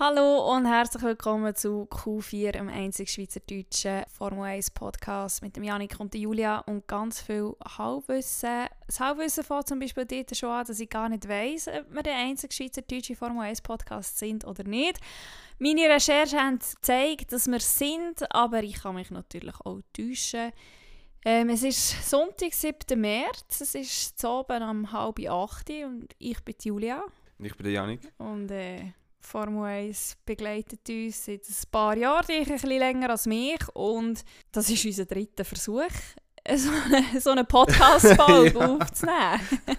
Hallo und herzlich willkommen zu Q4, dem einzig schweizerdeutschen Formel 1 Podcast mit dem Janik und der Julia und ganz viel Halbwissen. Das Halbwissen fängt zum Beispiel dort schon an, dass ich gar nicht weiss, ob wir der einzige schweizerdeutsche Formel 1 Podcast sind oder nicht. Meine Recherchen haben gezeigt, dass wir sind, aber ich kann mich natürlich auch täuschen. Ähm, es ist Sonntag, 7. März, es ist zu oben um halb acht und ich bin Julia. Und ich bin der Janik. Und äh, Formel 1 begleitet uns seit ein paar Jahren, dich ein bisschen länger als mich. Und das ist unser dritter Versuch, so eine, so eine Podcast-Folge Ja. aufzunehmen.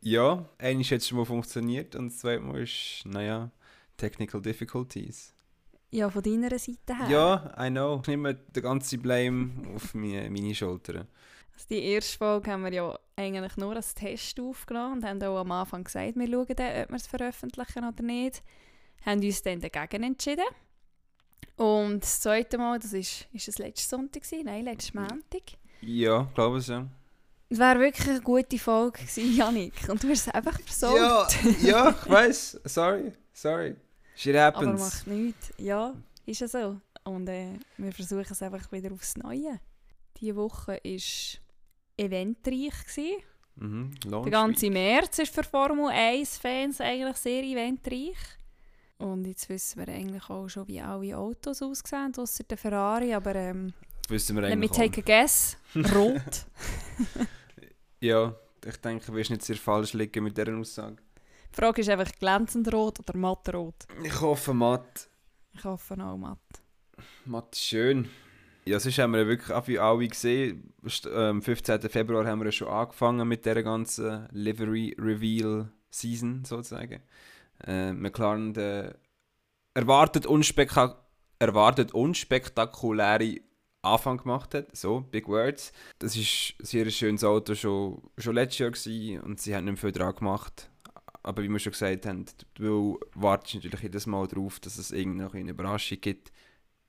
Ja, einmal hat es schon mal funktioniert und das zweite Mal ist, naja, Technical Difficulties. Ja, von deiner Seite her. Ja, I know. Ich nehme den ganzen Blame auf meine, meine Schultern. Also die erste Folge haben wir ja eigentlich nur als Test aufgenommen und haben auch am Anfang gesagt, wir schauen dann, ob wir es veröffentlichen oder nicht. Haben uns dann dagegen entschieden. Und das zweite Mal, das ist, ist es letzten Sonntag gewesen? Nein, letzten Montag. Ja, glaube ich ja. Es wäre wirklich eine gute Folge gewesen, Janik. Und du hast es einfach versorgt. Ja, ja, ich weiß. Sorry, sorry. Shit Aber happens. macht nichts. Ja, ist ja so. Und äh, wir versuchen es einfach wieder aufs Neue. Diese Woche war eventreich. Gewesen. Mhm, Der ganze März ist für Formel 1-Fans eigentlich sehr eventreich. Und jetzt wissen wir eigentlich auch schon, wie alle Autos aussehen, außer der Ferrari. Aber ähm. Wissen wir let me eigentlich take a guess. Rot. Ja, ich denke, du wirst nicht sehr falsch liegen mit dieser Aussage. Die Frage ist einfach glänzend rot oder matt rot. Ich hoffe, Matt. Ich hoffe auch matt. Matt ist schön. Ja, sonst haben wir ja wirklich auch wie alle gesehen. Am 15. Februar haben wir ja schon angefangen mit der ganzen Livery Reveal Season sozusagen. Äh, McLaren der erwartet, unspektak erwartet unspektakuläre Anfang gemacht hat. So, Big Words. Das ist ein sehr schönes Auto schon, schon letztes Jahr gewesen und sie haben nicht viel dran gemacht. Aber wie wir schon gesagt haben, du wartest natürlich jedes Mal darauf, dass es irgendeine eine Überraschung gibt.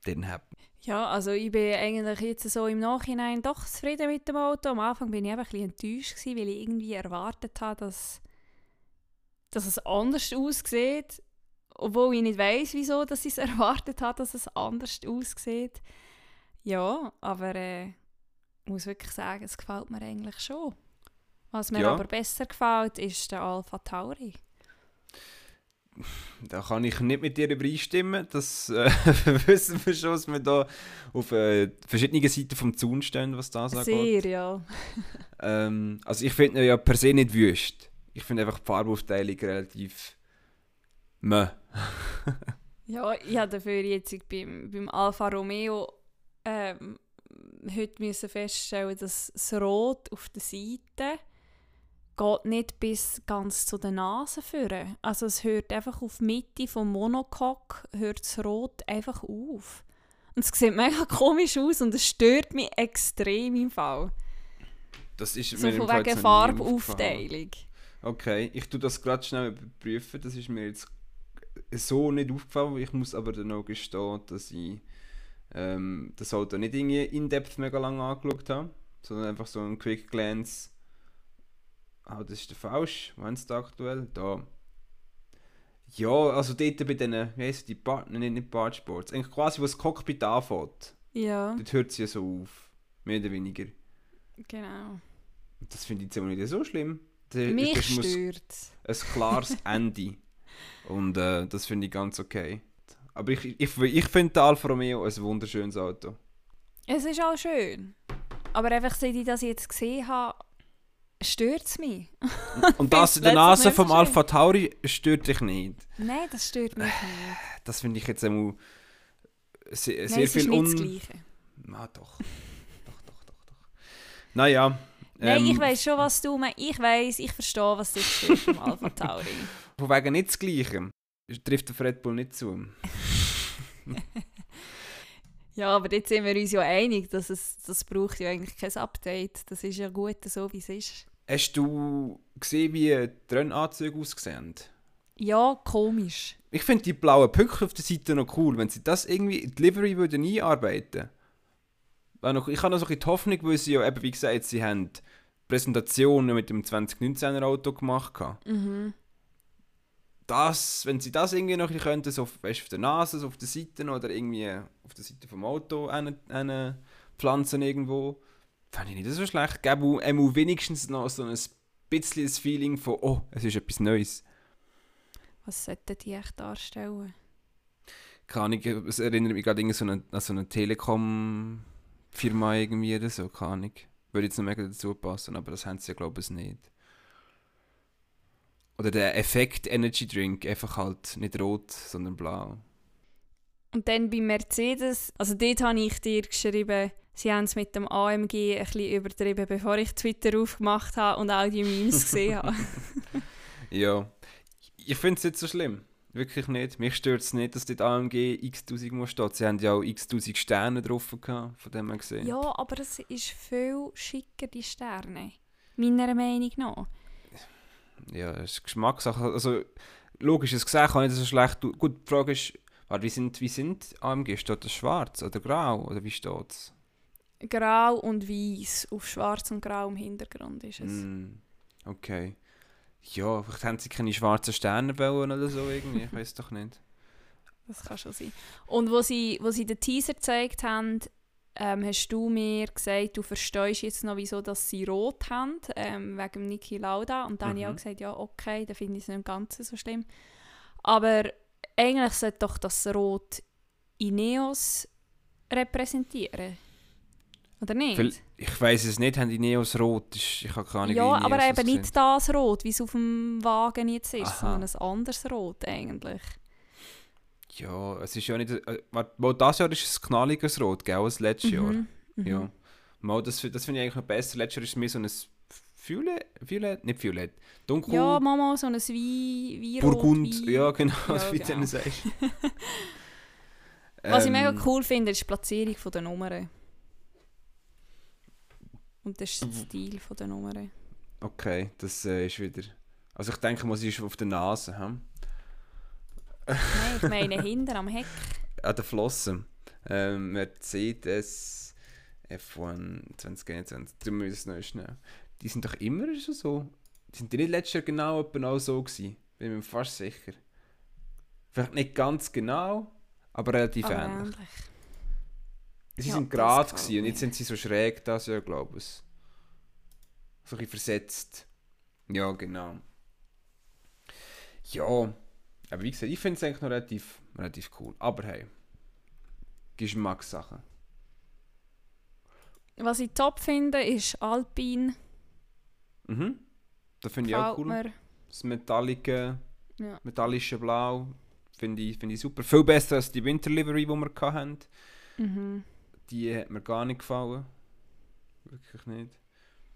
Hat Ja, also ich bin eigentlich jetzt so im Nachhinein doch zufrieden mit dem Auto. Am Anfang bin ich einfach ein bisschen enttäuscht, weil ich irgendwie erwartet habe, dass, dass es anders aussieht. Obwohl ich nicht weiß, wieso dass ich es erwartet habe, dass es anders aussieht. Ja, aber äh, ich muss wirklich sagen, es gefällt mir eigentlich schon. Was mir Ja. aber besser gefällt, ist der Alpha Tauri. Da kann ich nicht mit dir übereinstimmen. Das äh, wissen wir schon, dass wir da auf äh, verschiedenen Seiten vom Zaun stehen, was das angeht. Sehr, ja. Ähm, also ich finde ihn ja per se nicht wüst. Ich finde einfach die Farbaufteilung relativ meh. Ja, ich habe dafür jetzt beim, beim Alfa Romeo ähm, heute müssen feststellen, dass das Rot auf der Seite geht nicht bis ganz zu der Nase führen. Also es hört einfach auf die Mitte vom Monocoque hört das Rot einfach auf. Und es sieht mega komisch aus und es stört mich extrem im Fall. Das ist So mir von wegen. Farbaufteilung. Okay, ich tue das gerade schnell überprüfen. Das ist mir jetzt so nicht aufgefallen. Ich muss aber dann auch gestehen, dass ich ähm, das Auto nicht irgendwie in-depth mega lange angeschaut habe, sondern einfach so ein Quick Glance. Ah, das ist der falsch. Wann ist der aktuell? Da. Ja, also dort bei diesen, wie heisst die Partner, nicht, nicht Bartsports. Eigentlich quasi, wo das Cockpit anfängt. Ja, Dort hört es ja so auf. Mehr oder weniger. genau. Das finde ich jetzt aber nicht so schlimm. Der- Mich das stört ein klares Ende. Und äh, das finde ich ganz okay. Aber ich, ich, ich finde den Alfa Romeo ein wunderschönes Auto. Es ist auch schön. Aber einfach, seit ich das jetzt gesehen habe, stört es mich. Und das in der Nase vom. Alfa Tauri stört dich nicht. Nein, das stört mich nicht. Das finde ich jetzt einmal sehr, Nein, sehr es ist viel nicht das un... Gleiche. Ah, doch. doch, doch, doch, doch. Naja. Nein, ähm, ich weiß schon, was du meinst. Ich weiß, ich verstehe, was dich stört vom Alpha Tauri. Von wegen nicht das Gleiche. Trifft der Red Bull nicht zu. Ja, aber jetzt sind wir uns ja einig, dass es das braucht ja eigentlich kein Update. Das ist ja gut, so wie es ist. Hast du gesehen, wie die Rennanzüge aussehen? Ja, komisch. Ich finde die blauen Pünktchen auf der Seite noch cool, wenn sie das irgendwie in die Livery würden einarbeiten Weil noch, Ich habe noch so ein bisschen die Hoffnung, weil sie ja eben, wie gesagt, sie haben Präsentationen mit dem 2019er Auto gemacht. Mhm. das, wenn sie das irgendwie noch ein könnten, so auf, weißt, auf der Nase, so auf der Seite oder irgendwie auf der Seite vom Auto eine, eine pflanzen irgendwo, fände ich nicht so schlecht. Gäbe auch wenigstens noch so ein bisschen das Feeling von, oh, es ist etwas Neues. Was sollten die echt darstellen? Keine Ahnung, es erinnert mich gerade an so eine, an so eine Telekom-Firma irgendwie oder so, keine Ahnung. Würde jetzt noch mega dazu passen, aber das haben sie ja glaube ich nicht. Oder der Effekt Energy Drink, einfach halt nicht rot, sondern blau. Und dann bei Mercedes, also dort habe ich dir geschrieben, sie haben es mit dem AMG ein bisschen übertrieben, bevor ich Twitter aufgemacht habe und all die Memes gesehen habe. ja, ich finde es nicht so schlimm. Wirklich nicht. Mich stört es nicht, dass dort AMG x-tausend muss stehen. Sie haben ja auch x-tausend Sterne drauf gehabt, von dem man gesehen. Ja, aber es ist viel schicker, die Sterne. Meiner Meinung nach ja, es ist Geschmackssache. Also, logisch, das gesehen kann nicht so schlecht. Gut, die Frage ist, wie sind, wie sind AMG? Steht das schwarz oder grau? Oder wie steht es? Grau und weiß. Auf schwarz und grau im Hintergrund ist es. Mm, okay. Ja, vielleicht haben sie keine schwarzen Sterne wollen oder so irgendwie. Ich weiß doch nicht. Das kann schon sein. Und wo sie, wo sie den Teaser gezeigt haben, ähm, hast du mir gesagt, du verstehst jetzt noch, wieso dass sie rot haben, ähm, wegen Niki Lauda. Und dann mhm. habe ich auch mhm. gesagt, ja, okay, dann finde ich es nicht ganz so schlimm. Aber eigentlich sollte doch das Rot Ineos repräsentieren. Oder nicht? Ich weiß es nicht, haben Ineos rot? Ich habe keine Ahnung. Ja, aber eben nicht das Rot, wie es auf dem Wagen jetzt ist, Aha. sondern ein anderes Rot eigentlich. Ja, es ist ja nicht. Äh, mal, das Jahr ist es knalliges Rot, gell, als letztes mhm. Jahr. Mhm. Ja. Mal, das, das finde ich eigentlich noch besser. Letztes Jahr ist es mehr so ein Violett, Violett, nicht Violett, dunkel. Ja, Mama, so ein wie, wie Burgund, wie... ja genau, ja, wie genau. du sagst. Was ähm, ich mega cool finde, ist die Platzierung der Nummern. Und das ist der Stil der Nummern. Okay, das äh, ist wieder... Also ich denke mal, sie ist auf der Nase, hm? Nein, ich meine hinten am Heck. An den Flossen. Ähm, Mercedes F1 2021, du musst noch schnell. Die sind doch immer schon so. Sind die nicht letztes Jahr genau auch so gewesen? Bin mir fast sicher. Vielleicht nicht ganz genau, aber relativ aber ähnlich. ähnlich. Sie ja, sind gerade und jetzt sind sie so schräg das Jahr, glaube ich. So ein bisschen versetzt. Ja, genau. Ja, aber wie gesagt, ich finde es eigentlich noch relativ, relativ cool. Aber hey, Geschmackssache. Was ich top finde, ist Alpine. Mhm. Das finde ich auch cool. Mir. Das metallige, ja. metallische Blau finde ich, find ich super. Viel besser als die Winterlivery, die wir hatten. Mhm. Die hat mir gar nicht gefallen. Wirklich nicht.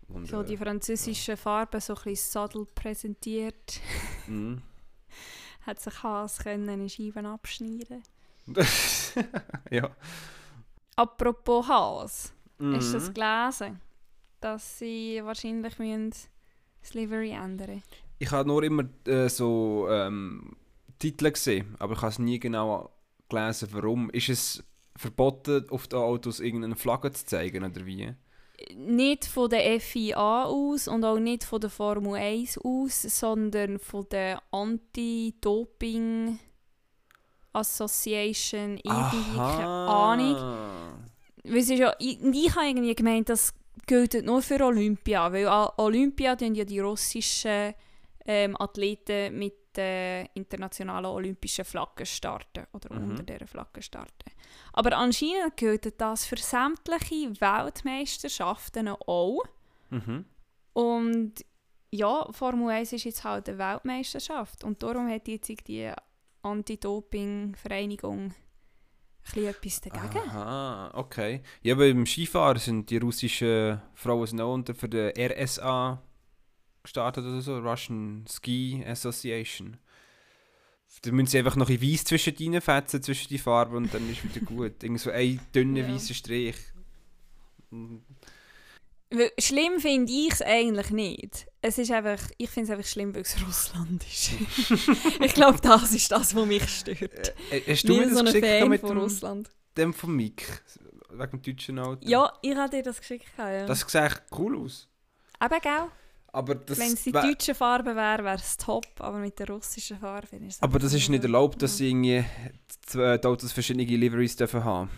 Und, so die äh, französischen ja. Farben so ein bisschen Sattel präsentiert. Mhm. hat sich Haas können in Scheiben abschneiden Ja. Apropos Haas, mhm. hast du das gelesen? Dass sie wahrscheinlich müssen das Livery ändern Ich habe nur immer äh, so ähm, Titel gesehen, aber ich habe es nie genau gelesen, warum. Ist es verboten, auf den Autos irgendeine Flagge zu zeigen oder wie? nicht von der FIA aus und auch nicht von der Formel 1 aus, sondern von der Anti-Doping Association, keine Ahnung. Weißt du, ja, ich, ich habe irgendwie gemeint, das gilt nur für Olympia, weil Olympia tun ja die russischen ähm, Athleten mit der internationalen olympischen Flagge starten oder mhm. unter dieser Flagge starten. Aber anscheinend gilt das für sämtliche Weltmeisterschaften auch. Mhm. Und ja, Formel 1 ist jetzt halt eine Weltmeisterschaft. Und darum hat jetzt die Anti-Doping-Vereinigung etwas dagegen. Aha, okay. Ja, aber im Skifahren sind die russischen Frauen sind auch unter für die RSA gestartet oder so, Russian Ski Association. Da müssen sie einfach noch ein Weiß zwischen die fetzen, zwischen die Farben und dann ist wieder gut. Irgend so ein dünner ja. weißer Strich. Schlimm finde ich es eigentlich nicht. Es ist einfach, ich finde es einfach schlimm, weil es Russland ist. ich glaube, das ist das, was mich stört. Äh, hast du mir das so geschickt Fan mit von dem, Russland? dem von Mik? Wegen dem deutschen Auto? Ja, ich habe dir das geschickt. Ja. Das sieht echt cool aus. Aber gell? Aber das Wenn es die deutsche Farbe wäre, wäre es top, aber mit der russischen Farbe finde ich es Aber das ist nicht erlaubt, dass sie irgendwie zwei die Autos verschiedene Liveries dürfen haben.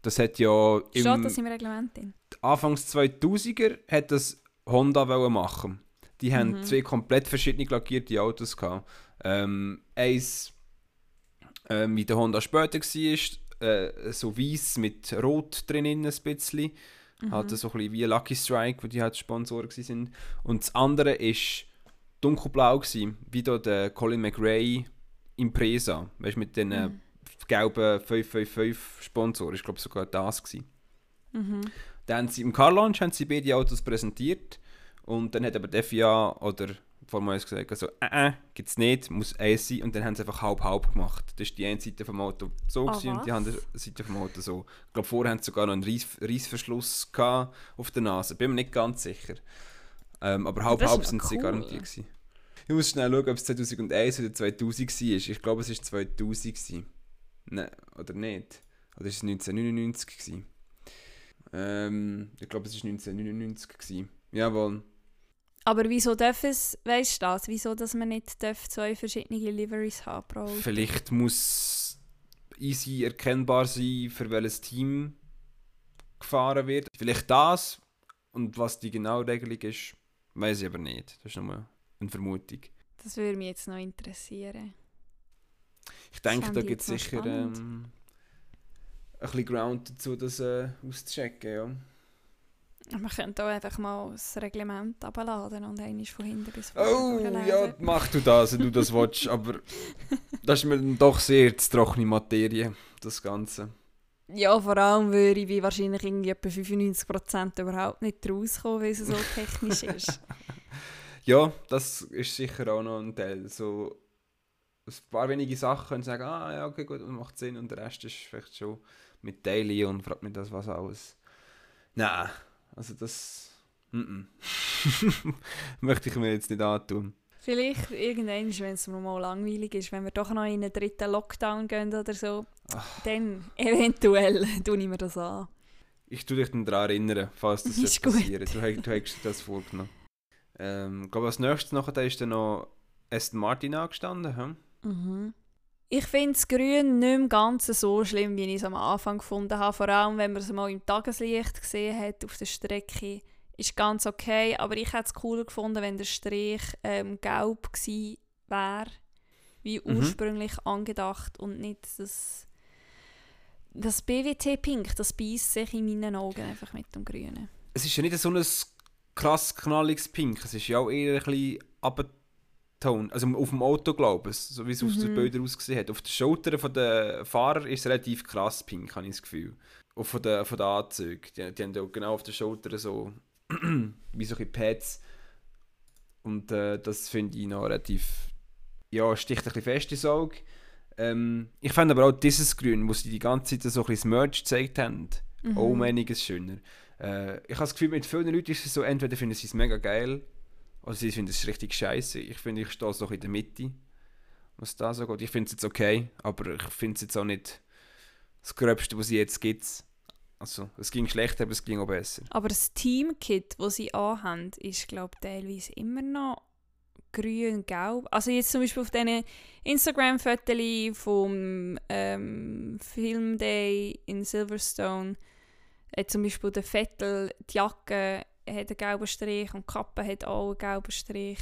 Das hat ja Steht im das im Reglement drin? Anfangs 2000er hat das Honda machen. Die haben Mhm. zwei komplett verschiedene lackierte Autos gehabt. Ähm, eins, ähm, wie der Honda später war, äh, so weiß mit Rot drin ein bisschen. Mhm. Halt so ein bisschen wie Lucky Strike, wo die halt Sponsoren waren. Und das andere war dunkelblau, gewesen, wie da der Colin McRae Impresa. Weißt du, mit den äh, Mhm. gelben 555 Sponsoren. Ich glaube sogar das. Gewesen. Mhm. Dann haben sie im Car Launch haben sie beide Autos präsentiert und dann hat aber die FIA oder Formel 1 gesagt, also, äh, äh, gibt es nicht, muss eins sein und dann haben sie einfach halb-halb gemacht. Das war die eine Seite vom Auto so gewesen und die andere Seite vom Auto so. Ich glaube, vorher haben sie sogar noch einen Reis Reissverschluss auf der Nase, bin mir nicht ganz sicher. Ähm, aber halb-halb ist sind noch sie cool. garantiert gewesen. Ich muss schnell schauen, ob es 2001 oder 2000 war. Ich glaube, es war 2000. Gewesen. Nein, oder nicht? Oder ist es 1999 gewesen? Ähm, ich glaube, es war 1999 gewesen. Jawohl. Aber wieso darf es, weißt du das, wieso dass man nicht darf zwei verschiedene Liveries haben pro Auto? Vielleicht muss easy erkennbar sein, für welches Team gefahren wird. Vielleicht das. Und was die genaue Regelung ist, weiß ich aber nicht. Das ist nur eine Vermutung. Das würde mich jetzt noch interessieren. Ich denke, da gibt es sicher ähm, ein bisschen Ground dazu, das äh, auszuchecken. Ja. Man könnte auch einfach mal das Reglement abladen und einmal von hinten bis vorne Oh, durchlesen. ja, mach du das, wenn du das willst. Aber das ist mir dann doch sehr zu trockene Materie, das Ganze. Ja, vor allem würde ich wahrscheinlich irgendwie etwa 95% überhaupt nicht rauskommen, weil es so technisch ist. Ja, das ist sicher auch noch ein Teil. So ein paar wenige Sachen können sagen, ah ja, okay, gut, macht Sinn. Und der Rest ist vielleicht schon mit Daily und fragt mich das was alles. Nein, also das. Mm -mm. Möchte ich mir jetzt nicht antun. Vielleicht irgendwann, wenn es mir mal langweilig ist, wenn wir doch noch in einen dritten Lockdown gehen oder so, Ach. dann eventuell tue ich mir das an. Ich tue dich dann daran erinnern, falls das Ist passieren. Du, hast- du hast dir das vorgenommen. Ähm, ich glaube, als nächstes nachher da ist dann noch Aston Martin angestanden. Hm? Mhm. Ich finde das Grün nicht mehr ganz so schlimm, wie ich es am Anfang gefunden habe. Vor allem, wenn man es mal im Tageslicht gesehen hat auf der Strecke. Ist ganz okay, aber ich hätte es cooler gefunden, wenn der Strich ähm, gelb gewesen wäre, wie Mhm. ursprünglich angedacht und nicht das, das BWT-Pink, das beißt sich in meinen Augen einfach mit dem Grünen. Es ist ja nicht so ein krass knalliges Pink. Es ist ja auch eher ein bisschen abgetont. Also auf dem Auto, glaube ich, so wie es auf den Mhm. Bildern ausgesehen hat. Auf den Schultern der Fahrer ist es relativ krass pink, habe ich das Gefühl. Auch von den, von den Anzügen. Die, die haben ja genau auf den Schultern so wie so ein Pads. Und äh, das finde ich noch relativ. Ja, sticht ein bisschen fest ins Auge. Ähm, ich fand aber auch dieses Grün, wo sie die ganze Zeit so ein bisschen das Merch gezeigt haben, Mhm. auch um einiges schöner. Äh, ich habe das Gefühl, mit vielen Leuten ist es so, entweder finden sie es mega geil, oder sie finden es richtig scheiße. Ich finde, ich stehe so in der Mitte, was da so geht. Ich finde es jetzt okay, aber ich finde es jetzt auch nicht das Gröbste, was sie jetzt gibt. Also, es ging schlechter, aber es ging auch besser. Aber das Teamkit, das sie anhaben, ist, glaube ich, teilweise immer noch grün-gelb. Also jetzt zum Beispiel auf diesen Instagram-Fotos vom ähm, Filmday in Silverstone hat zum Beispiel der Vettel die Jacke hat einen gelben Strich und die Kappe hat auch einen gelben Strich.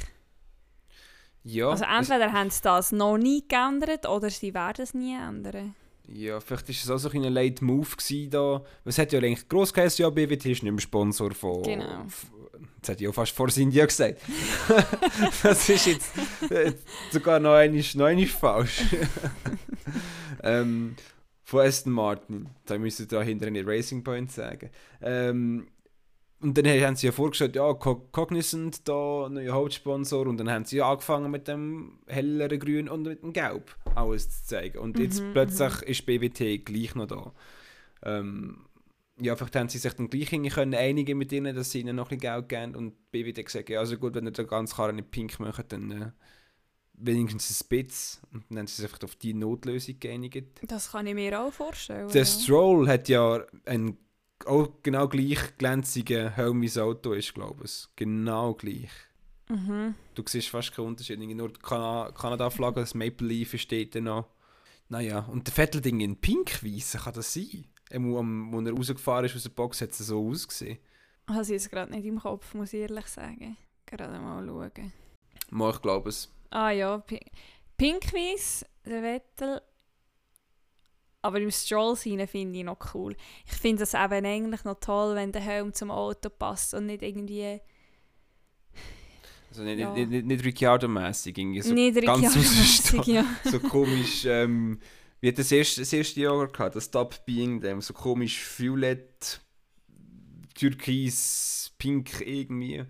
Ja, also entweder haben sie das noch nie geändert oder sie werden es nie ändern. Ja, vielleicht war es auch so ein late Move da. Es hat ja eigentlich gross geheißen, ja, BWT ist nicht mehr Sponsor von... Genau. hätte ich auch fast vor India gesagt. das ist jetzt äh, sogar noch einmal, noch einmal falsch. ähm, von Aston Martin. Da müsste ich da hinter eine Racing Point sagen. Ähm, und dann haben sie ja vorgestellt, ja, Co- Cognizant, da neuer Hauptsponsor. Und dann haben sie ja angefangen mit dem helleren Grün und mit dem Gelb alles zu zeigen. Und jetzt Mhm, plötzlich ist BWT gleich noch da. Ähm, ja, vielleicht haben sie sich dann gleich können einigen mit ihnen, dass sie ihnen noch ein bisschen Geld geben. Und BWT gesagt, ja, also gut, wenn ihr den ganzen Karren nicht pink macht, dann äh, wenigstens ein Spitz. Und dann haben sie sich einfach auf die Notlösung geeinigt. Das kann ich mir auch vorstellen. Der ja. Stroll hat ja einen auch genau gleich glänzigen Helm wie das Auto ist, glaube ich. Genau gleich. Mhm. Du siehst fast keinen Unterschied. Nur die Kana Kanada-Flagge, das Maple Leaf steht da noch. Naja, und der Vettel-Ding in pink-weiss, kann das sein? Am- Als er rausgefahren ist aus der Box, hat es so ausgesehen. Ich jetzt gerade nicht im Kopf, muss ich ehrlich sagen. Gerade mal schauen. Mal, ich glaube es. Ah ja, Pi Pinkweiss, der Vettel. Aber im Stroll-Szene finde ich noch cool. Ich finde es eben eigentlich noch toll, wenn der Helm zum Auto passt und nicht irgendwie... Also nicht, Ja. nicht, nicht, nicht Ricciardo-mässig, irgendwie so nicht ganz rausstehen. ja. so komisch, ähm, wie hat das erste, das erste Jahr gehabt, das Stop Being Them, so komisch violett, türkis, pink irgendwie,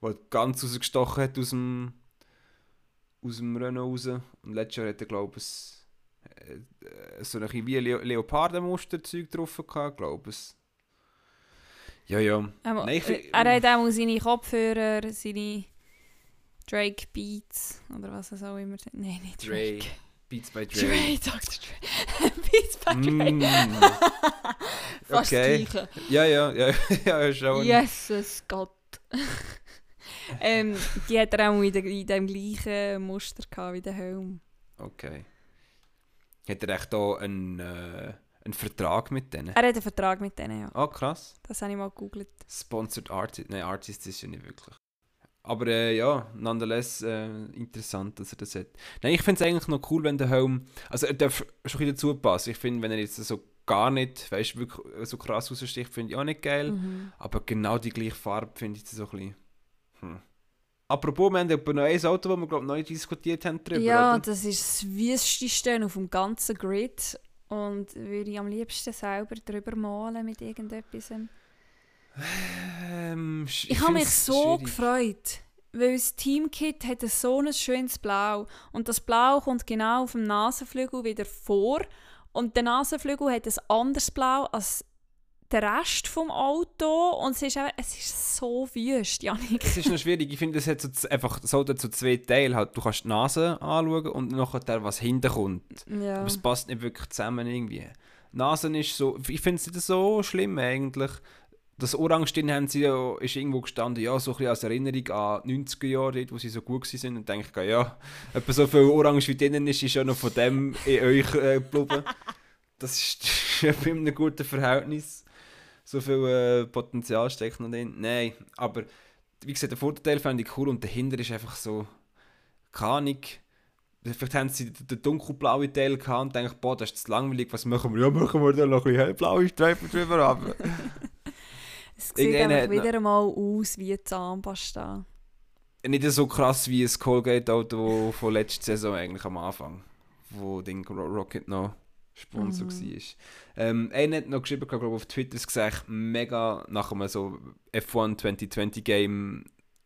wo ganz rausgestochen hat aus dem, aus dem Renault raus. Und letztes Jahr hat er, glaube ich, so ein wie Leo Leopardenmuster-Zeug drauf gehabt, glaube ich. Ja, ja. Ähm, Nein, find- er hat auch seine Kopfhörer, seine Drake Beats oder was es auch immer sind. Nein, nicht Dre. Drake. Beats by Dre. Dre, Dr. Dre. Beats by Dre. Mm. Fast okay. Gleiche. Ja, ja, ja, ja, schon. Jesus Gott. ähm, die hat er auch in, der, in dem gleichen Muster gehabt wie der Helm. Okay. Hat er echt da einen, äh, einen Vertrag mit denen? Er hat einen Vertrag mit denen, ja. Ah, krass. Das habe ich mal gegoogelt. Sponsored Artist. Nein, Artist ist ja nicht wirklich. Aber äh, ja, nonetheless äh, interessant, dass er das hat. Nein, ich finde es eigentlich noch cool, wenn der Helm. Also er darf schon ein dazu passen. Ich finde, wenn er jetzt so gar nicht, weißt wirklich so krass raussticht, finde ich auch nicht geil. Mhm. Aber genau die gleiche Farbe finde ich so ein bisschen. Hm. Apropos, wir haben noch ein Auto, das wir glaube ich nicht diskutiert haben drüber, Ja, oder? das ist das wüsteste auf dem ganzen Grid. Und würde ich am liebsten selber drüber malen mit irgendetwas. Ähm, sch- Ich habe mich so schwierig. gefreut, weil das Teamkit hat so ein schönes Blau und das Blau kommt genau auf dem Nasenflügel wieder vor und der Nasenflügel hat ein anderes Blau als der Rest vom Auto und es ist, einfach, es ist so wüst, Janik. Es ist noch schwierig. Ich finde, es hat so einfach so dazu zwei Teile. Halt, du kannst die Nase anschauen und nachher der, was hinten kommt. Ja. Aber es passt nicht wirklich zusammen irgendwie. Die Nase ist so... Ich finde es nicht so schlimm eigentlich. Das Orange drin haben sie ja, ist irgendwo gestanden, ja, so ein bisschen als Erinnerung an die 90er Jahre, dort, wo sie so gut waren. Und denke ich, ja, etwa so viel Orange wie drinnen ist, ist ja noch von dem in euch äh, geblieben. Das ist ja bei einem guten Verhältnis. So viel äh, Potenzial steckt noch drin. Nein, aber wie gesagt, der Vorteil fände ich cool und dahinter ist einfach so, keine Ahnung, vielleicht haben sie den den dunkelblauen Teil gehabt und denken, boah, das ist zu langweilig, was machen wir? Ja, machen wir da noch ein bisschen hellblaue Streifen drüber haben. es sieht einfach wieder einmal aus wie Zahnpasta. Nicht so krass wie ein Colgate-Auto von letzter Saison eigentlich am Anfang, wo Ro- Rocket noch Sponsor Mhm. war. Ähm, einer hat noch geschrieben, glaube auf Twitter, es echt mega nach einem so F1 2020 Game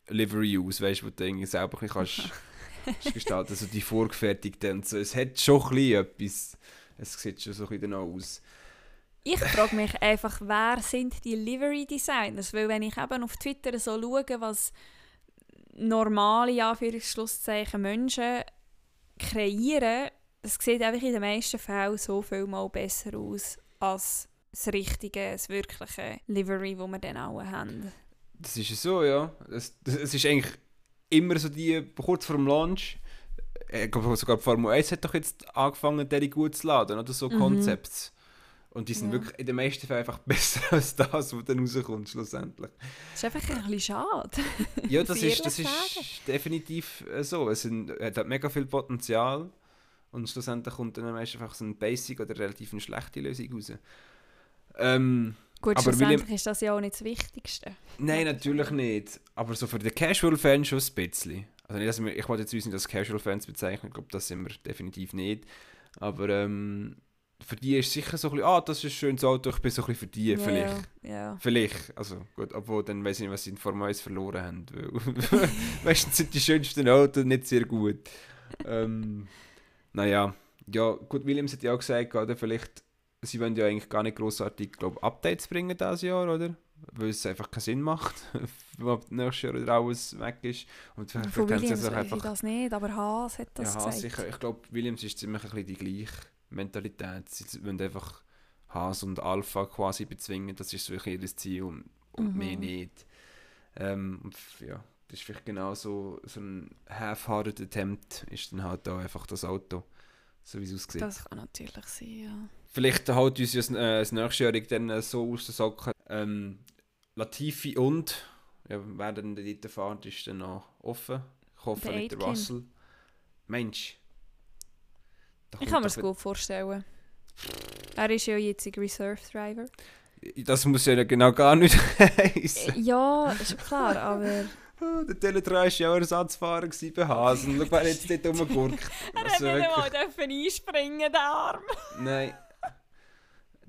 Livery aus, weißt du, wo du irgendwie selber ein kannst, kannst gestalten, also die vorgefertigten so. Es hat schon ein bisschen etwas, es sieht schon so ein bisschen danach aus. Ich frage mich einfach, wer sind die Livery Designers? Weil wenn ich eben auf Twitter so schaue, was normale ja, Anführungsschlusszeichen Menschen kreieren, das sieht einfach in den meisten Fällen so viel mal besser aus als das richtige, das wirkliche Livery, das wir dann auch haben. Das ist so, ja. Es, das, es ist eigentlich immer so die, kurz vor dem Launch, äh, ich glaube sogar die Formel 1 hat doch jetzt angefangen, die gut zu laden, oder so Mhm. Konzepte. Und die sind Ja. wirklich in den meisten Fällen einfach besser als das, was dann rauskommt, schlussendlich. Das ist einfach ein bisschen schade. Ja, das ist, das ist definitiv äh, so. Es sind, es hat mega viel Potenzial und schlussendlich kommt dann meistens einfach so eine Basic oder relativ eine schlechte Lösung raus. Ähm, Gut, Aber schlussendlich William- ist das ja auch nicht das Wichtigste. Nein, natürlich nicht. Aber so für den Casual-Fan schon ein bisschen. Also nicht, dass wir, ich wollte jetzt uns nicht als Casual-Fans bezeichnen, ich glaube, das sind wir definitiv nicht. Aber ähm, für die ist sicher so ein bisschen, ah, das ist ein schönes Auto, ich bin so ein bisschen für die, Ja, vielleicht. Ja. Vielleicht, also gut, obwohl dann weiß ich nicht, was sie in Form 1 verloren haben. Weil meistens sind die schönsten Autos nicht sehr gut. Ähm, naja, ja, gut, Williams hat ja auch gesagt, oder vielleicht, sie wollen ja eigentlich gar nicht grossartig, glaube Updates bringen dieses Jahr, oder? Weil es einfach keinen Sinn macht, wenn nächstes Jahr oder alles weg ist. Und vielleicht, Von Williams es ich einfach das nicht, aber Haas hat das ja, gesagt. sicher. Ich glaube, Williams ist ziemlich ein bisschen die gleiche Mentalität. Sie wollen einfach Haas und Alpha quasi bezwingen. Das ist bisschen ihr Ziel und, und Mhm. mehr nicht. Ähm, ja, das ist vielleicht genau so, so ein half-hearted Attempt, ist dann halt da einfach das Auto, so wie es aussieht. Das kann natürlich sein, ja. Vielleicht haut uns ja das, äh, nächste dann äh, so aus den Socken. Ähm, Latifi und, ja, wer dann dort fährt, ist dann noch offen. Ich hoffe Der nicht der. Russell. Mensch. Ich kann mir das gut vorstellen. Er ist ja jetzt Reserve Driver. Das muss ja genau gar nicht heißen. Ja, ist klar, aber Oh, der Tele3 war ja auch Ersatzfahrer bei Hasen. Schau, wer jetzt dort rumgurkt. Also wirklich- dürfen einspringen, der Arm. Nein.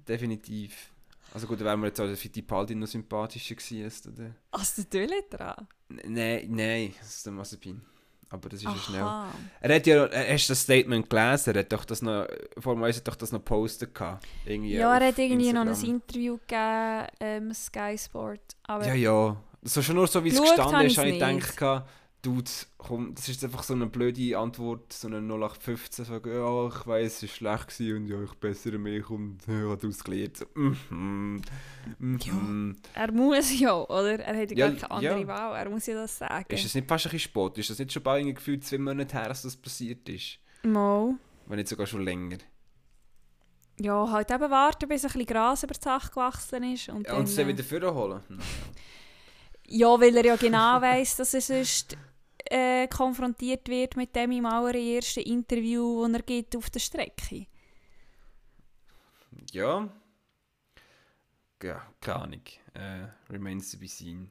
Definitiv. Also gut, dann wäre mir jetzt auch der Fittipaldi noch sympathischer gewesen als der... Hast du Tülle dran? Nein, nein, das ist der Mazepin. Aber das ist ja schnell. Er hat ja, hast du das Statement gelesen? Er hat doch das noch, vor allem hat doch das noch gepostet gehabt. Irgendwie Ja, er hat irgendwie noch ein Instagram. Interview gegeben, ähm, Sky Sport. Aber Ja, ja. So schon nur so, wie es gestanden ist, habe ich nicht. gedacht, Dude, komm, das ist einfach so eine blöde Antwort, so eine 0815, so, ja, ich weiss, es war schlecht gewesen und ja, ich bessere mich und ja, hat ausgelernt. So, mhm, mhm. er muss ja, oder? Er hat ja, Ja, keine andere ja. Wahl. Er muss ja das sagen. Ist das nicht fast ein bisschen Sport? Ist das nicht schon bald irgendwie gefühlt zwei Monate her, dass das passiert ist? Mo. Wenn nicht sogar schon länger. Ja, halt eben warten, bis ein bisschen Gras über die Sache gewachsen ist. Und Ja, und es dann äh, wieder vorholen? Ja, weil er ja genau weiss, dass er sonst äh, konfrontiert wird mit dem im allerersten Interview, das er gibt auf der Strecke. Ja. Ja, keine Ahnung. Äh, remains to be seen.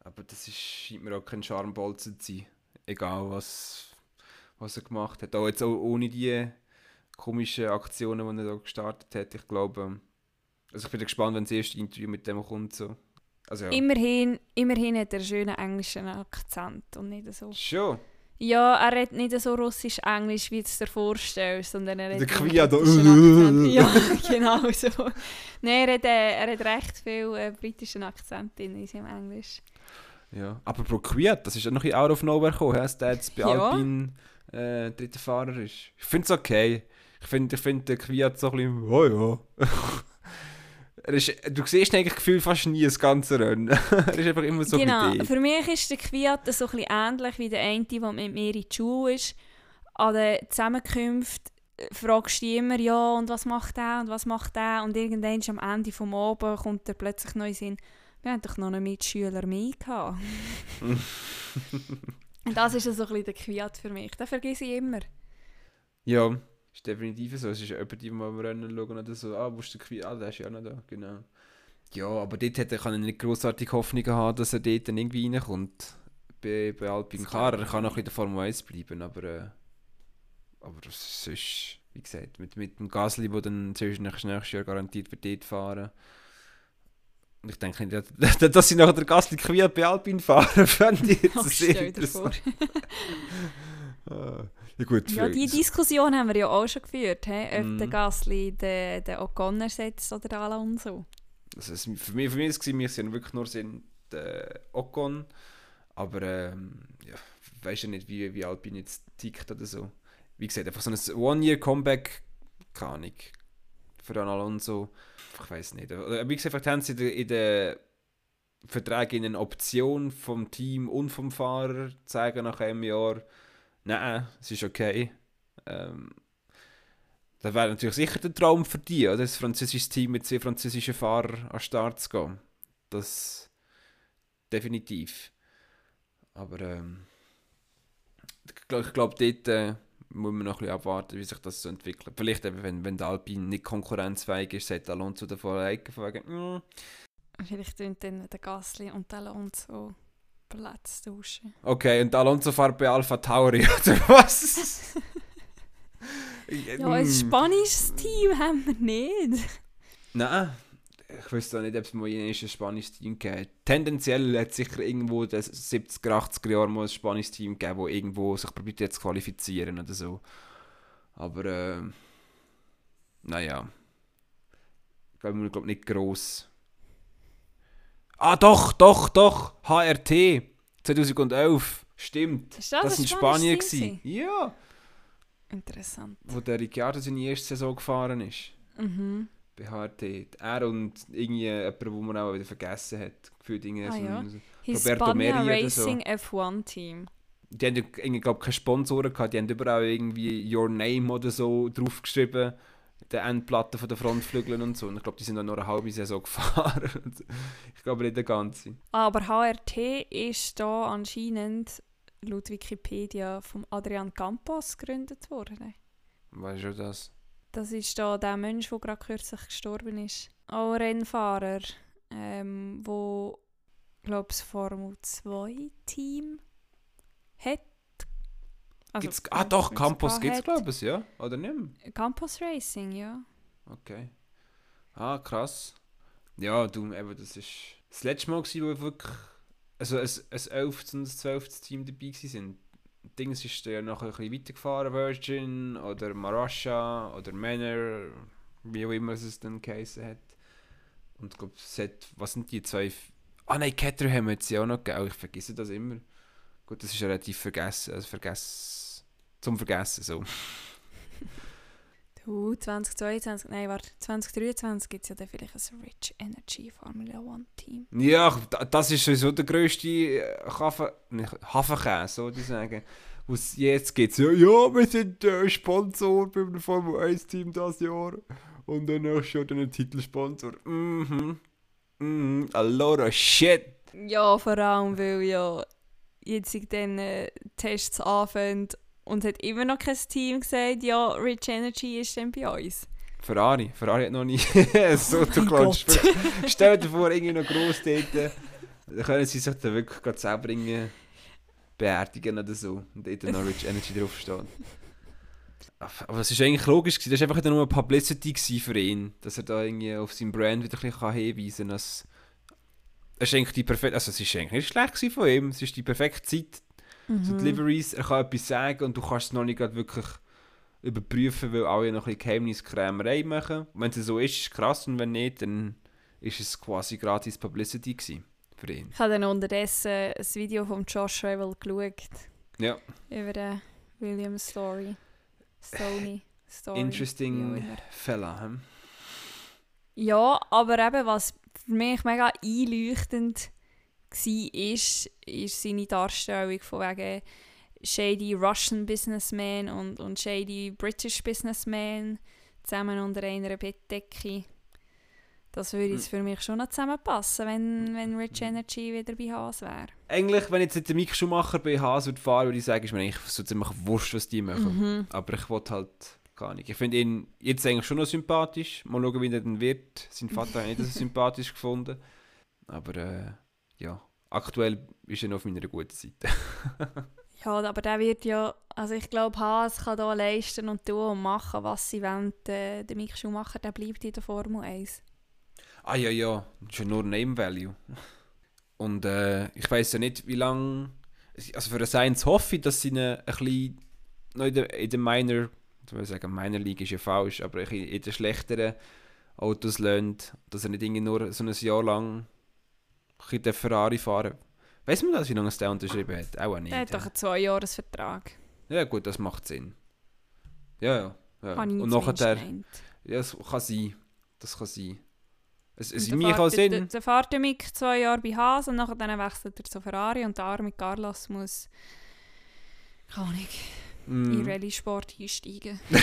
Aber das ist, scheint mir auch kein Charmbolzen zu sein. Egal, was, was er gemacht hat. Auch jetzt auch ohne die komischen Aktionen, die er da gestartet hat. Ich glaube, also ich bin gespannt, wenn das erste Interview mit dem kommt. So. Also ja. Immerhin, immerhin hat er einen schönen englischen Akzent und nicht so... Schon. Ja, er redet nicht so russisch-englisch, wie du es dir vorstellst, sondern er Der redet Quia da. Akzent. Ja, genau so. Nein, er hat, äh, er hat recht viel äh, britischen Akzent in seinem Englisch. Ja. Aber Pro Kwiat, das ist ja noch ein out of nowhere gekommen, dass der jetzt bei Ja. Alpine äh, dritter Fahrer ist. Ich finde es okay. Ich finde ich find, der Kwiat so ein bisschen, oh ja. Er ist, du siehst eigentlich gefühlt fast nie das ganze Rennen. er ist einfach immer so genau, für mich ist der Kwiat so ein bisschen ähnlich wie der eine, der mit mir in die Schule ist. An den Zusammenkünften fragst du dich immer, ja, und was macht er und was macht er? Und irgendwann am Ende des Abends kommt er plötzlich neu Sinn, wir haben doch noch einen Mitschüler mehr gehabt. und das ist so ein bisschen der Kwiat für mich. Den vergesse ich immer. Ja, ist definitiv so. Es ist jemand, die mal Rennen schauen oder so, ah, wo ist der Kwiat? Ah, der ist ja auch noch da, genau. Ja, aber dort hat er, kann er nicht grossartig Hoffnungen haben, dass er dort dann irgendwie reinkommt. Bei, bei Alpine Car. Er kann noch in der Formel 1 bleiben, aber, äh, aber das ist, wie gesagt, mit, mit dem Gasly, der dann zuerst nächstes Jahr garantiert wird dort fahren. Und ich denke nicht, dass, dass sie nachher der Gasly Kwiat bei Alpine fahren, fände ich jetzt Ach, sehr interessant. Ja gut, Ja, die Diskussion haben wir ja auch schon geführt, he? ob Mhm. der Gasly den, den Ocon ersetzt oder Alonso. Also es, für mich, für mich ist es wir sind wirklich nur sind, äh, Ocon, aber ähm, ja, weiß ja nicht, wie, wie Alpine jetzt tickt oder so. Wie gesagt, einfach so ein One-Year-Comeback, keine Ahnung, für den Alonso, ich weiß nicht. Oder, Wie gesagt, vielleicht haben sie in den- in Verträgen eine Option vom Team und vom Fahrer zu sagen nach einem Jahr, nein, es ist okay. Ähm, das wäre natürlich sicher der Traum für die, oder? Das französische Team mit zwei französischen Fahrern an den Start zu gehen. Das definitiv. Aber ähm, ich glaube, dort äh, muss man noch ein bisschen abwarten, wie sich das so entwickelt. Vielleicht eben, wenn, wenn der Alpine nicht konkurrenzfähig ist, sagt Alonso eigen, von wegen, mm, Vielleicht tun dann der Gasly und der Alonso Plätze tauschen. okay, und Alonso fährt bei Alpha Tauri, oder was? Ja, ein spanisches Team haben wir nicht. Nein, ich wüsste auch nicht, ob es mal ein spanisches Team gibt. Tendenziell hat es sicher irgendwo in den 70er, 80er Jahren mal ein spanisches Team gegeben, das irgendwo sich probiert jetzt zu qualifizieren oder so. Aber, ähm, naja. Ich glaube, nicht gross. Ah, doch, doch, doch! HRT 2011. Stimmt. Ist Das, das ein in Spanien. Gewesen. Ja. Interessant. Wo der Ricciardo seine erste Saison gefahren ist. Mhm. bei HRT. Er und irgendwie jemand, den man auch wieder vergessen hat. Gefühlt irgendwie Ah, so ja. Hispania Meri oder so. Racing F1 Team. Die haben ja irgendwie, glaub, keine Sponsoren gehabt, die haben überall irgendwie Your Name oder so draufgeschrieben. Die Endplatte von den Frontflügeln und so. Und ich glaube, die sind dann nur eine halbe Saison gefahren. ich glaube nicht eine ganze. Aber HRT ist da anscheinend laut Wikipedia vom Adrian Campos gegründet worden. Weißt du das? Das ist da der Mensch, der gerade kürzlich gestorben ist. Auch ein Rennfahrer, ähm, wo glaube das Formel 2 Team hat. Also, Gibt's, ah doch, Campus gibt es glaube ich, ja? Oder nicht? Campus Racing, ja. Okay. Ah, krass. Ja, du, eben, das ist das letzte Mal, gewesen, wo wirklich also ein, ein 11. und ein 12. Team dabei waren. Dings ist ja nachher ein bisschen weitergefahren, Virgin oder Marasha oder Manor, wie auch immer es dann geheißen hat. Und ich glaube, was sind die zwei? Ah nein, Caterham hat sie auch noch gegeben, ich vergesse das immer. Gut, das ist relativ vergessen, also vergessen, zum Vergessen so. Du, 2022, nein, warte, 2023 gibt es ja dann vielleicht ein Rich Energy Formula One Team. Ja, da- das ist sowieso der grösste äh, Hafen, nicht, Hafenkäse, so die sagen. Was jetzt geht's ja, ja, wir sind äh, Sponsor beim Formel 1 Team das Jahr. Und dann auch schon den Titelsponsor. Mhm. Mhm. A lot of shit. Ja, vor allem, weil ja jetzt dann äh, Tests anfangen und hat immer noch kein Team gesagt, ja, Rich Energy ist dann bei uns. Ferrari. Ferrari hat noch nie so Oh. Stell dir vor, irgendwie noch gross dort. äh, Dann können sie sich dann wirklich gerade selber irgendwie beerdigen oder so. Und dort noch Rich Energy draufsteht. Aber es ist eigentlich logisch, gewesen. das war einfach nur eine Publicity für ihn, dass er da irgendwie auf seinem Brand wieder ein bisschen hinweisen kann. dass- Es ist eigentlich die perfekte, also es ist eigentlich nicht schlecht von ihm, es ist die perfekte Zeit, so Mhm. Deliveries, er kann etwas sagen und du kannst es noch nicht wirklich überprüfen, weil alle noch ein bisschen Geheimniskrämerei machen. Wenn es so ist, ist es krass und wenn nicht, dann ist es quasi gratis Publicity gewesen für ihn. Ich habe dann unterdessen ein Video von Josh Revel geschaut Ja, über den William Story. Stoney. Story. interesting. Fella. Hm? Ja, aber eben, was für mich mega einleuchtend war, ist, ist seine Darstellung von wegen shady Russian Businessman und, und shady British Businessman zusammen unter einer Bettdecke. Das würde jetzt für mich schon noch zusammenpassen, wenn, wenn Rich Energy wieder bei Haas wäre. Eigentlich, wenn jetzt der Mick Schumacher bei Haas würde fahren würde ich sagen, ist mir eigentlich so ziemlich wurscht, was die machen. Mhm. Aber ich wollte halt gar nicht. Ich finde ihn jetzt eigentlich schon noch sympathisch. Mal schauen, wie er dann wird. Sein Vater hat ihn nicht so sympathisch gefunden. Aber äh, ja, aktuell ist er noch auf meiner guten Seite. Ja, aber der wird ja, also ich glaube, Haas kann da leisten und tun und machen, was sie wollen. Der, Mick Schumacher, der bleibt in der Formel 1. Ah ja, ja, das ist ja nur Name Value. Und äh, ich weiß ja nicht, wie lange. Also für eine Science hoffe ich, dass sie ihn ein bisschen noch in der, in der Minor, ich will sagen, Minor League ist ja falsch, aber bisschen in den schlechteren Autos lernt, dass er nicht irgendwie nur so ein Jahr lang ein bisschen den Ferrari fahren Weiß man das, wie lange es der unterschrieben hat? Auch nicht. Der hat doch einen Zwei-Jahres-Vertrag. ja, gut, das macht Sinn. Ja, ja. ja. Ich Und nachher, gemeint. ja, das kann sein. Das kann sein. Es, es in mir kann der- Sinn. der- Dann fährt der Mick zwei Jahre bei Haas und nachher dann wechselt er zu Ferrari und der arme Carlos muss, keine Ahnung, in Mm. Rallye-Sport einsteigen.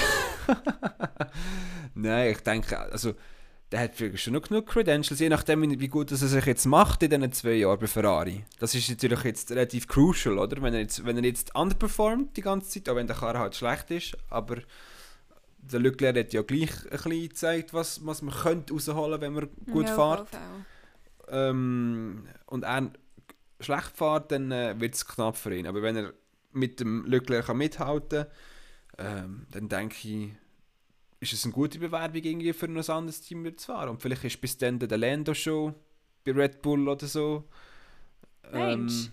Nein, ich denke, also der hat vielleicht schon noch genug Credentials, je nachdem, wie gut dass er sich jetzt macht in diesen zwei Jahren bei Ferrari. Das ist natürlich jetzt relativ crucial, oder? Wenn er jetzt, wenn er jetzt underperformt die ganze Zeit, auch wenn der Karre halt schlecht ist, aber der Leclerc hat ja gleich ein bisschen gezeigt, was, was man könnte rausholen wenn man gut Ja, fährt. Ähm, und er schlecht fährt, dann äh, wird es knapp für ihn. Aber wenn er mit dem Leclerc kann mithalten ähm, dann denke ich, ist es eine gute Bewerbung irgendwie für ein anderes Team zu fahren. Und vielleicht ist bis dann der Lando schon bei Red Bull oder so. Ähm, Meinst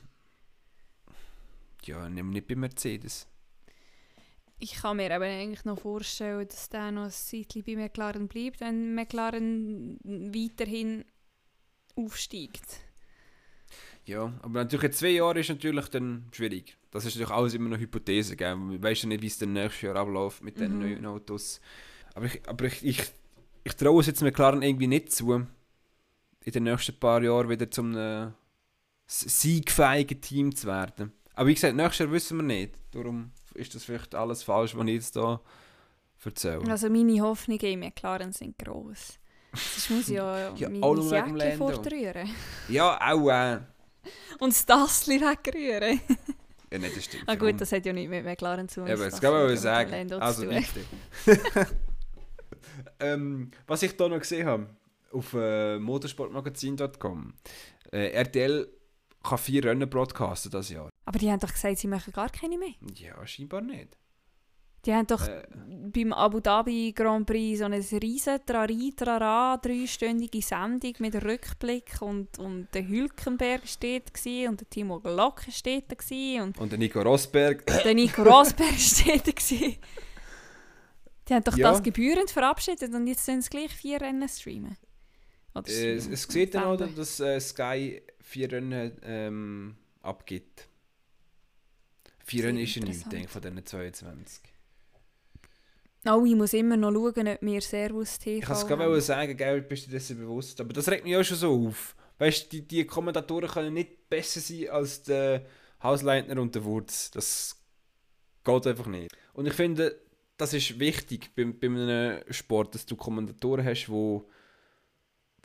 ja, nicht bei Mercedes. Ich kann mir eben eigentlich noch vorstellen, dass der noch ein Zeitchen bei McLaren bleibt, wenn McLaren weiterhin aufsteigt. Ja, aber natürlich in zwei Jahren ist natürlich dann schwierig. Das ist natürlich alles immer noch Hypothese. Gell? Man weiß ja nicht, wie es dann nächstes Jahr abläuft mit den Mhm. neuen Autos. Aber ich, aber ich, ich ich traue es jetzt McLaren irgendwie nicht zu, in den nächsten paar Jahren wieder zum einem siegfähigen Team zu werden. Aber wie gesagt, nächstes Jahr wissen wir nicht. Darum ist das vielleicht alles falsch, was ich jetzt hier erzähle. Also meine Hoffnungen in McLaren sind gross. Sonst muss ich ja, Ja, meine Jacke Lando. fortrühren. Ja, auch äh. Und das Tassli wegrühren. Ja, nicht, das stimmt. Ah gut, das hat ja nicht mit McLaren zu tun. Ja, aber das kann man mit sagen. Also weiter. ähm, was ich hier noch gesehen habe, auf äh, motorsportmagazin.com, äh, RTL kann vier Rennen broadcasten das Jahr. Aber die haben doch gesagt, sie machen gar keine mehr. Ja, scheinbar nicht. Die haben doch Äh, beim Abu Dhabi Grand Prix so eine riesen Trari, Trara, dreistündige Sendung mit Rückblick und, und der Hülkenberg steht gsi und der Timo Glock steht da gsi und und der Nico Rosberg. der Nico Rosberg steht da gsi. Die haben doch Ja. das gebührend verabschiedet und jetzt sollen sie gleich vier Rennen streamen. Oder es, es sieht dann auch, dass äh, Sky vier Rennen ähm, abgibt. Vier Rennen ist ja nichts, denke ich, von diesen 22. Oh, ich muss immer noch schauen, ob wir Servus TV Ich kann es gerade sagen, gell, bist du dessen bewusst. Aber das regt mich auch schon so auf. Weißt du, die, die Kommentatoren können nicht besser sein als der Hausleitner und der Wurz. Das geht einfach nicht. Und ich finde, das ist wichtig bei, bei einem Sport, dass du Kommentatoren hast, wo,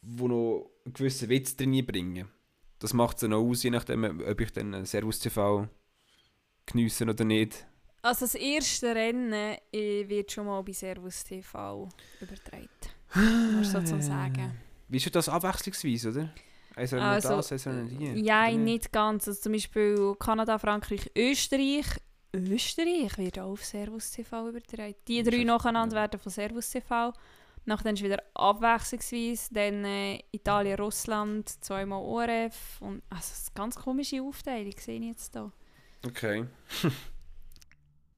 wo noch einen gewissen Witz drin bringen. Das macht es dann auch aus, je nachdem, ob ich dann Servus TV geniesse oder nicht. Also das erste Rennen wird schon mal bei Servus TV übertragen. Nur so zum Sagen. Wie ist das abwechslungsweise, oder? Rennen Also, das, Rennen die. Ja, nicht ganz. Also zum Beispiel Kanada, Frankreich, Österreich. Österreich wird auch auf Servus TV übertragen. Die drei nacheinander ja. werden von Servus TV. Nachher ist wieder abwechslungsweise. Dann äh, Italien, Russland, zweimal ORF. Und, also das ist eine ganz komische Aufteilung, sehe ich jetzt hier. Okay.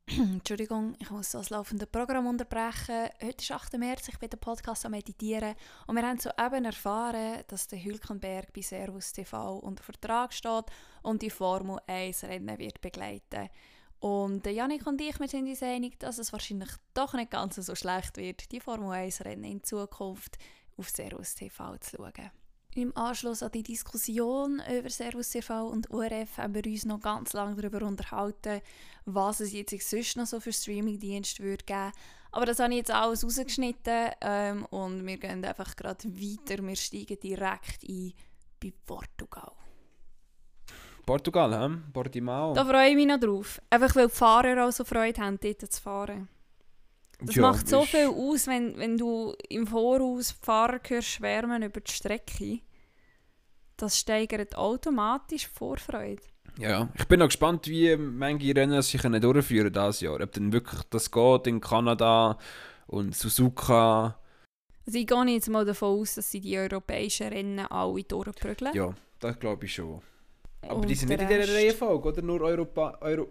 Entschuldigung, ich muss das laufende Programm unterbrechen. Heute ist 8. März, ich bin den Podcast am Meditieren und wir haben soeben erfahren, dass der Hülkenberg bei Servus TV unter Vertrag steht und die Formel 1 Rennen wird begleiten. Und der Janik und ich wir sind uns einig, dass es wahrscheinlich doch nicht ganz so schlecht wird, die Formel 1 Rennen in Zukunft auf Servus TV zu schauen. Im Anschluss an die Diskussion über Servus TV und ORF haben wir uns noch ganz lange darüber unterhalten, was es jetzt sonst noch so für Streamingdienste würde geben. Aber das habe ich jetzt alles rausgeschnitten ähm, und wir gehen einfach gerade weiter. Wir steigen direkt ein bei Portugal. Portugal, hm? Portimao. Da freue ich mich noch drauf. Einfach weil die Fahrer auch so Freude haben, dort zu fahren. Das Ja, macht so viel aus, wenn, wenn du im Voraus Fahrer hörst schwärmen über die Strecke. Das steigert automatisch Vorfreude. Ja, ich bin noch gespannt, wie manche Rennen sich durchführen dieses Jahr. Ob dann wirklich das geht in Kanada und Suzuka. Also ich gehe jetzt mal davon aus, dass sie die europäischen Rennen alle durchprügeln. Ja, das glaube ich schon. Aber Und die sind nicht in dieser Reihenfolge, oder? Nur Europa, Euro,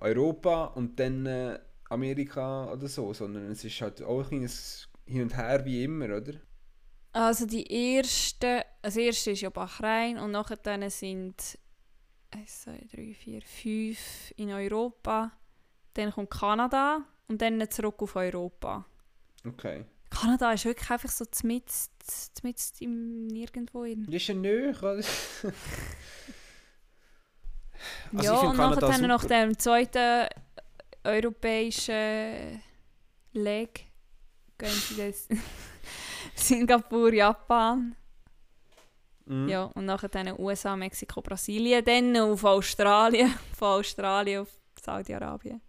Europa und dann äh, Amerika oder so, sondern es ist halt auch ein kleines Hin und Her wie immer, oder? Also die erste, das erste ist ja Bahrain und nachher dann sind 1, 2, 3, 4, 5 in Europa. Dann kommt Kanada und dann zurück auf Europa. Okay. Kanada ist wirklich einfach so mitten im Nirgendwo. In. Das ist ja nöch, oder? Also ja, und nachher dann nach dem zweiten europäischen Leg gehen sie das Singapur, Japan. Mhm. Ja, und nachher dann USA, Mexiko, Brasilien, dann auf Australien, von Australien auf Saudi-Arabien.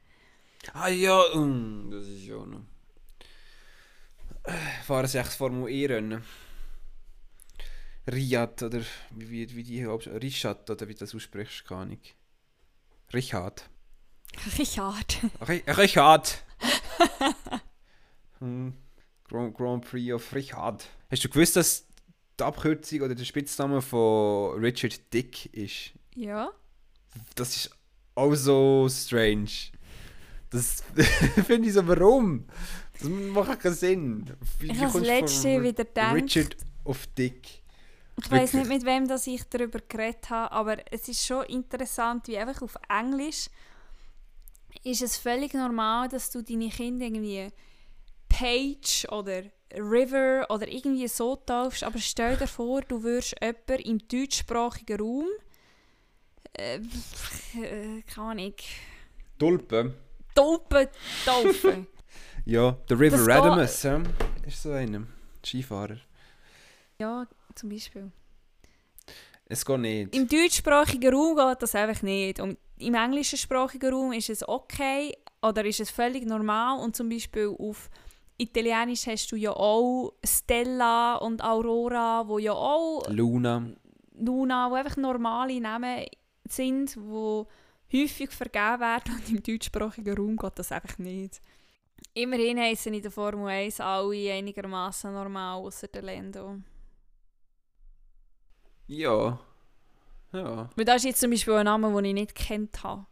Ah ja, mm, das ist ja noch. Äh, Fahren sie echt das Formel E-Rennen? Riyadh oder wie, wie, die Haupt- Richard oder wie du das aussprichst, keine Ahnung. Richard. Richard. Ri- Richard! hm. Grand, Grand Prix of Richard. Hast du gewusst, dass die Abkürzung oder der Spitzname von Richard Dick ist? Ja. Das ist auch so strange. Das finde ich so, warum? Das macht keinen Sinn. Wie Ich habe das letzte wieder gedacht. Richard auf Dick. Ich weiß nicht, mit wem das ich darüber geredet habe, aber es ist schon interessant, wie einfach auf Englisch ist es völlig normal, dass du deine Kinder irgendwie Paige oder River oder irgendwie so taufst, aber stell dir vor, du würdest jemanden im deutschsprachigen Raum, äh, keine Ahnung, Tulpen. Tulpen taufen. Ja, der River Radamus, ja, ist so einer. Skifahrer. ja, zum Beispiel. Es geht nicht. Im deutschsprachigen Raum geht das einfach nicht. Und im englischsprachigen Raum ist es okay oder ist es völlig normal. Und zum Beispiel auf Italienisch hast du ja auch Stella und Aurora, wo ja auch Luna. Luna, wo einfach normale Namen sind, wo häufig vergeben werden und im deutschsprachigen Raum geht das einfach nicht. Immerhin heissen in der Formel 1 alle einigermaßen normal, außer der Lando. Ja. Ja. Weil das ist jetzt zum Beispiel ein Name, den ich nicht kennt habe.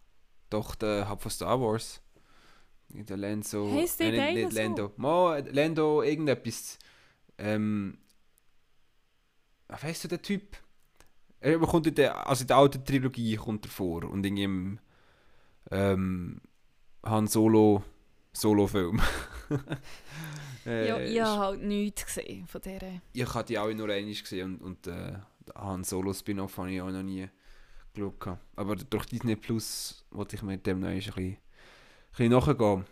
Doch, der Hub von Star Wars. Der Lando. Heisst der nicht, Teil nicht so? Lando. Mo, Lando, irgendetwas. Ähm. Weißt du, der Typ? Er kommt in der, also in der alten Trilogie kommt er vor. Und in ihrem ähm, Han Solo Solo-Film. äh, Ja, ich habe halt nichts gesehen von dieser. ich habe die alle nur einmal gesehen und, und äh, Han Solo Spin-off habe ich auch noch nie geschaut. Aber durch Disney Plus wollte ich mit dem noch ein bisschen, ein bisschen nachgehen.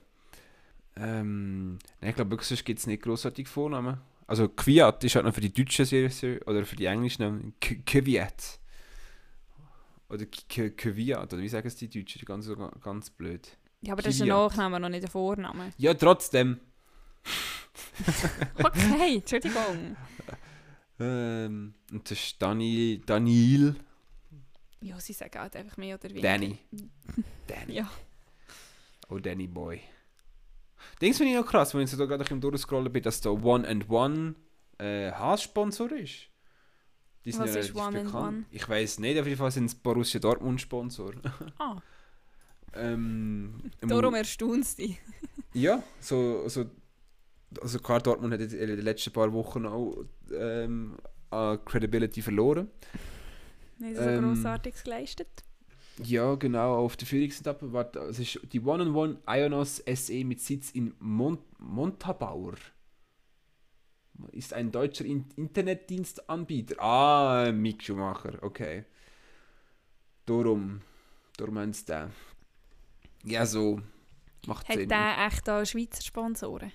Ähm, nein, ich glaube, wirklich, sonst gibt es nicht grossartige Vornamen. Also Kviat ist halt noch für die deutsche Serie oder für die englischen Kviat. Oder Kviat, oder wie sagen es die Deutschen? Ganz, ganz blöd. Ja, aber das ist ein. Nachname, noch nicht ein Vorname. Ja, trotzdem. Okay, Entschuldigung. Ähm, und das ist Dani, Daniel. Ja, sie sagen halt einfach mehr oder weniger. Danny. Danny. Ja. Oh, Danny Boy. Dings finde ich noch krass, wenn ich so da gerade im Durchscrollen bin, dass da One and One äh, Haas-Sponsor ist. Die sind Was ja ist One and bekannt. One? Ich weiß nicht, auf jeden Fall sind es Borussia Dortmund-Sponsor. Ah, ähm, darum erstaunt es dich. Ja, so, so also klar, Dortmund hat in den letzten paar Wochen auch ähm, an Credibility verloren. Nicht so Ähm, grossartiges geleistet. Ja, genau, auf der Führungsetappe war es ist die One-on-One Ionos SE mit Sitz in Mon Montabaur. Ist ein deutscher In Internetdienstanbieter. Ah, Mick Schumacher, okay. Darum, darum haben sie den. Ja, so. Macht Hat Sinn. der echt auch Schweizer Sponsoren?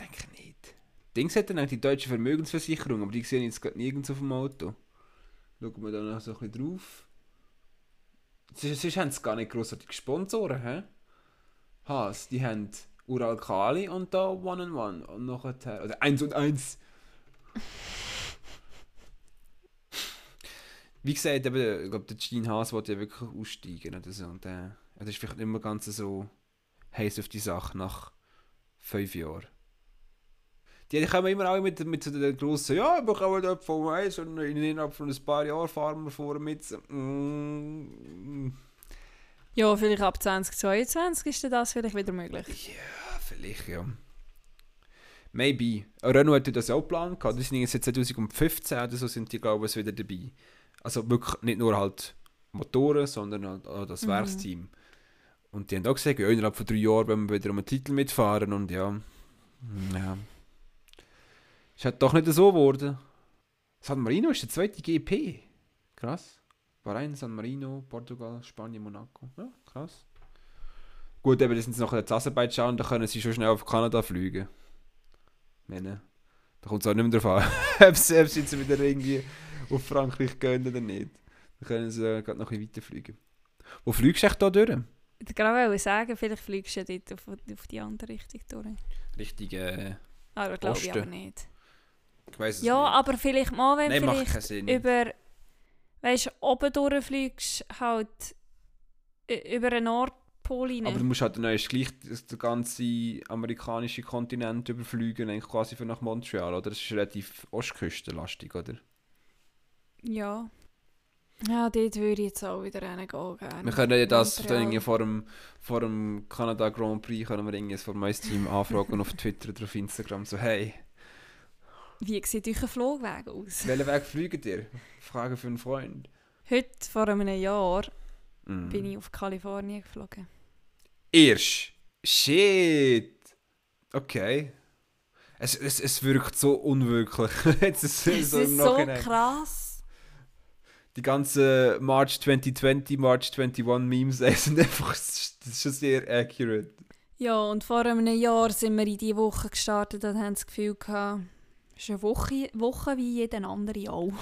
Denke nicht. Dings hat dann auch die deutsche Vermögensversicherung, aber die sehen jetzt gerade nirgends auf dem Auto. Schauen wir da noch so ein bisschen drauf. Sonst haben sie gar nicht grossartige Sponsoren, hä? Haas, die haben Ural Kali und da One and One und nachher, oder eins und eins. Wie gesagt, eben, ich glaube, der Gene Haas wollte ja wirklich aussteigen oder so. Und der, das ist vielleicht nicht mehr ganz so heiß auf die Sache nach fünf Jahren. Die kommen immer alle mit, mit so den grossen, ja, wir kommen dort von eins und innerhalb von ein paar Jahren fahren wir vor mit. Mm, Ja, vielleicht ab 2022 ist dann das vielleicht wieder möglich. ja, vielleicht, ja. Maybe. Renault hatte das auch geplant. Die sind jetzt 2015 oder so sind die, glaube ich, wieder dabei. Also wirklich nicht nur halt Motoren, sondern halt auch das Mhm. Werksteam. Und die haben auch gesagt, ja, innerhalb von drei Jahren wollen wir wieder um einen Titel mitfahren und ja. Ja. Ist halt doch nicht so geworden. San Marino ist der zweite GP. Krass. Bahrain, San Marino, Portugal, Spanien, Monaco. Ja, krass. Gut, eben, das sind jetzt nachher in Aserbaidschan, da können sie schon schnell auf Kanada fliegen. Meine, da kommt es auch nicht mehr drauf an, ob sie, sie jetzt wieder irgendwie auf Frankreich gehen oder nicht. Dann können sie äh, gerade noch ein bisschen weiterfliegen. Wo fliegst du echt da durch? Ich wollte sagen, vielleicht fliegst du ja dort auf, auf die andere Richtung durch. Richtig, äh, Aber glaube ich aber nicht. Ich weiß es Ja, nicht. aber vielleicht mal, wenn Nein, macht vielleicht keinen Sinn. über, weißt du, oben durchfliegst, halt über den Nordpol rein. Aber du musst halt dann gleich den ganzen amerikanischen Kontinent überfliegen, eigentlich quasi für nach Montreal, oder? Das ist relativ ostküstenlastig, oder? ja. Ja, dort würde ich jetzt auch wieder reingehen. gerne. Wir können ja das dann vor dem, vor dem Kanada Grand Prix können wir irgendwie vor meinem Team anfragen auf Twitter oder auf Instagram so hey, Wie sieht euer Flugweg aus? welchen Weg fliegt ihr? Frage für einen Freund. Heute, vor einem Jahr, Mm. bin ich auf Kalifornien geflogen. Erst? Shit! Okay. Es, es, es wirkt so unwirklich. Jetzt ist Es so ist so krass. Die ganzen March 2020, March 21 Memes sind einfach, das ist schon sehr accurate. Ja, und vor einem Jahr sind wir in diese Woche gestartet und haben das Gefühl gehabt, es ist eine Woche, Woche wie jede andere auch.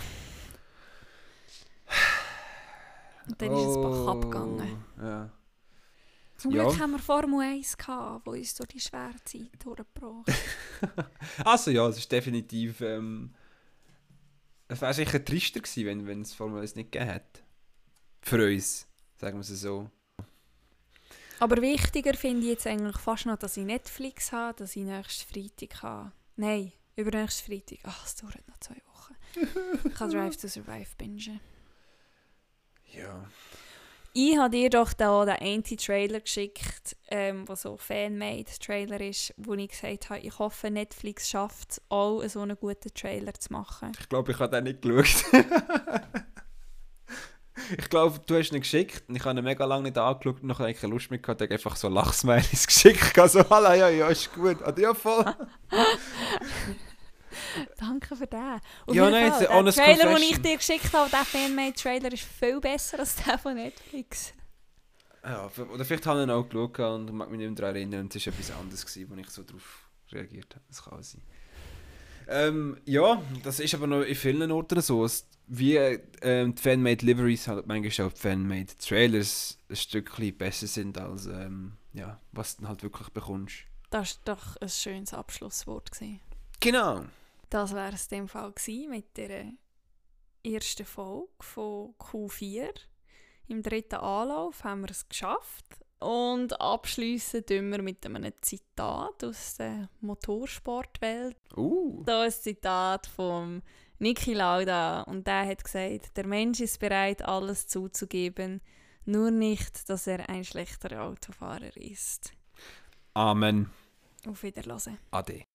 Und dann ist es Bach abgegangen. Oh, Ja. Zum Ja. Glück haben wir Formel 1 gehabt, wo uns durch die schwere Zeit durchgebracht Also ja, es ist definitiv. Ähm, es wäre sicher trister gewesen, wenn, wenn es Formel 1 nicht gegeben hätte. Für uns, sagen wir es so. Aber wichtiger finde ich jetzt eigentlich fast noch, dass ich Netflix habe, dass ich nächsten Freitag habe. Nein, übernächsten Freitag. Ach, es dauert noch zwei Wochen. ich kann Drive to Survive bingen. Ja. Ich habe dir doch da den Anti-Trailer geschickt, ähm, der so Fan-Made-Trailer ist, wo ich gesagt habe, ich hoffe, Netflix schafft es auch, so einen guten Trailer zu machen. Ich glaube, ich habe den nicht geschaut. ich glaube, du hast ihn geschickt und ich habe ihn mega lange nicht angeschaut und nachher keine Lust mehr gehabt. Ich habe einfach so Lachsmilies geschickt. Also, hallo, ja, ja, ist gut. Ah, ja, voll. Danke für den. Auf Ja, nein, Fall, der honest Trailer, den ich dir geschickt habe, der Fan-Made-Trailer ist viel besser als der von Netflix. Ja, oder vielleicht habe ich ihn auch geschaut und mag mich nicht mehr daran erinnern und es war etwas anderes, gewesen, wo ich so darauf reagiert habe. Das kann sein. Ähm, ja, das ist aber noch in vielen Orten so. Es- Wie ähm, die Fanmade Liveries halt manchmal auch die Fanmade Trailers ein Stückchen besser sind als ähm, ja, was du dann halt wirklich bekommst. Das war doch ein schönes Abschlusswort. Gewesen. Genau. Das wäre es in dem Fall gewesen mit der ersten Folge von Q4. Im dritten Anlauf haben wir es geschafft. Und abschließen tun wir mit einem Zitat aus der Motorsportwelt. Uh. Da ist ein Zitat von Niki Lauda und der hat gesagt, der Mensch ist bereit, alles zuzugeben, nur nicht, dass er ein schlechter Autofahrer ist. Amen. Auf Wiedersehen. Ade.